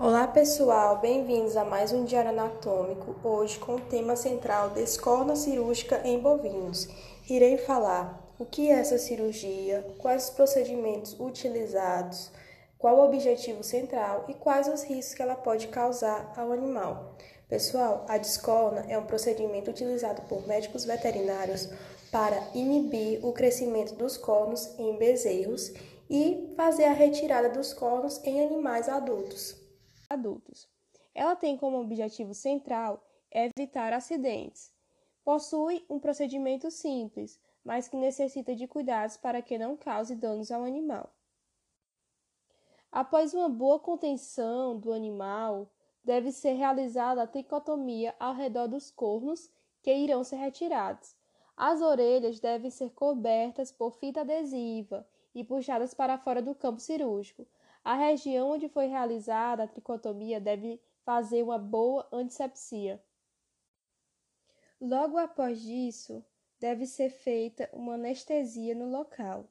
Olá pessoal, bem-vindos a mais um Diário Anatômico, hoje com o tema central descorna cirúrgica em bovinos. Irei falar o que é essa cirurgia, quais os procedimentos utilizados, qual o objetivo central e quais os riscos que ela pode causar ao animal. Pessoal, a descorna é um procedimento utilizado por médicos veterinários para inibir o crescimento dos cornos em bezerros e fazer a retirada dos cornos em animais adultos adultos. Ela tem como objetivo central evitar acidentes. Possui um procedimento simples, mas que necessita de cuidados para que não cause danos ao animal. Após uma boa contenção do animal, deve ser realizada a tricotomia ao redor dos cornos que irão ser retirados. As orelhas devem ser cobertas por fita adesiva e puxadas para fora do campo cirúrgico, a região onde foi realizada a tricotomia deve fazer uma boa antisepsia. Logo após isso, deve ser feita uma anestesia no local,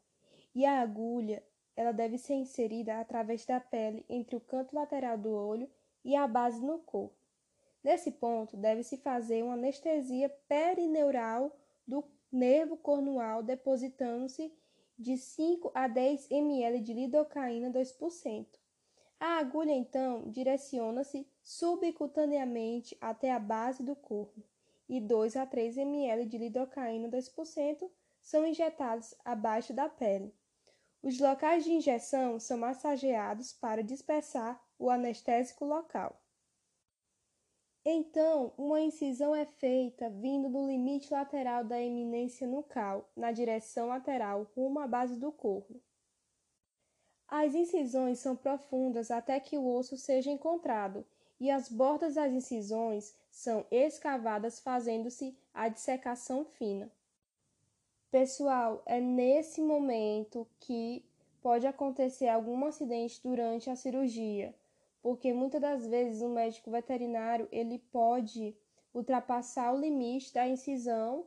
e a agulha ela deve ser inserida através da pele entre o canto lateral do olho e a base no corpo. Nesse ponto, deve-se fazer uma anestesia perineural do nervo cornual, depositando-se de 5 a 10 ml de lidocaína 2%. A agulha então direciona-se subcutaneamente até a base do corpo e 2 a 3 ml de lidocaína 2% são injetados abaixo da pele. Os locais de injeção são massageados para dispersar o anestésico local. Então, uma incisão é feita vindo do limite lateral da eminência nucal, na direção lateral, rumo à base do corno. As incisões são profundas até que o osso seja encontrado, e as bordas das incisões são escavadas, fazendo-se a dissecação fina. Pessoal, é nesse momento que pode acontecer algum acidente durante a cirurgia porque muitas das vezes o médico veterinário ele pode ultrapassar o limite da incisão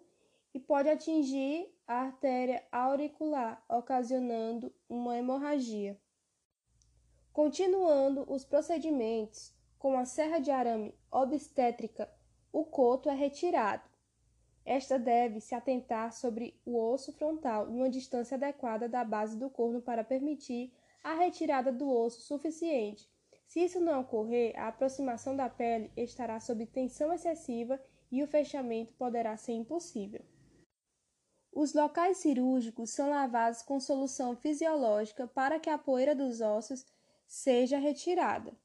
e pode atingir a artéria auricular, ocasionando uma hemorragia. Continuando os procedimentos, com a serra de arame obstétrica, o coto é retirado. Esta deve se atentar sobre o osso frontal numa distância adequada da base do corno para permitir a retirada do osso suficiente se isso não ocorrer, a aproximação da pele estará sob tensão excessiva e o fechamento poderá ser impossível. Os locais cirúrgicos são lavados com solução fisiológica para que a poeira dos ossos seja retirada.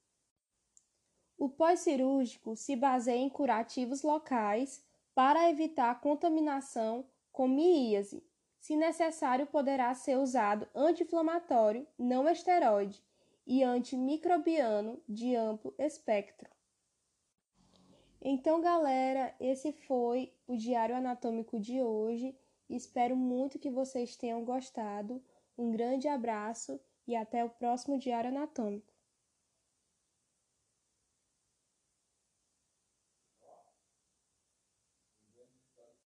O pós-cirúrgico se baseia em curativos locais para evitar contaminação com miíase. Se necessário, poderá ser usado anti-inflamatório não esteroide e antimicrobiano de amplo espectro. Então, galera, esse foi o Diário Anatômico de hoje. Espero muito que vocês tenham gostado. Um grande abraço e até o próximo Diário Anatômico.